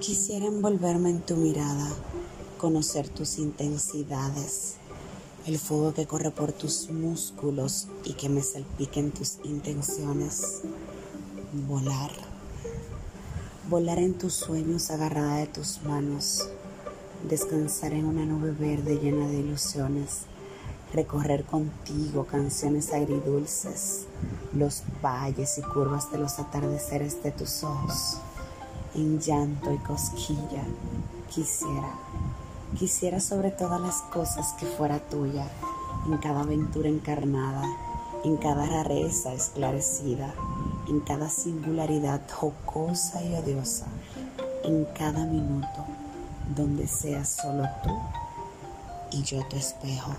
Quisiera envolverme en tu mirada, conocer tus intensidades, el fuego que corre por tus músculos y que me salpique en tus intenciones. Volar. Volar en tus sueños agarrada de tus manos. Descansar en una nube verde llena de ilusiones. Recorrer contigo canciones agridulces, los valles y curvas de los atardeceres de tus ojos. En llanto y cosquilla quisiera Quisiera sobre todas las cosas que fuera tuya, en cada aventura encarnada, en cada rareza esclarecida, en cada singularidad jocosa y odiosa, en cada minuto donde seas solo tú y yo tu espejo.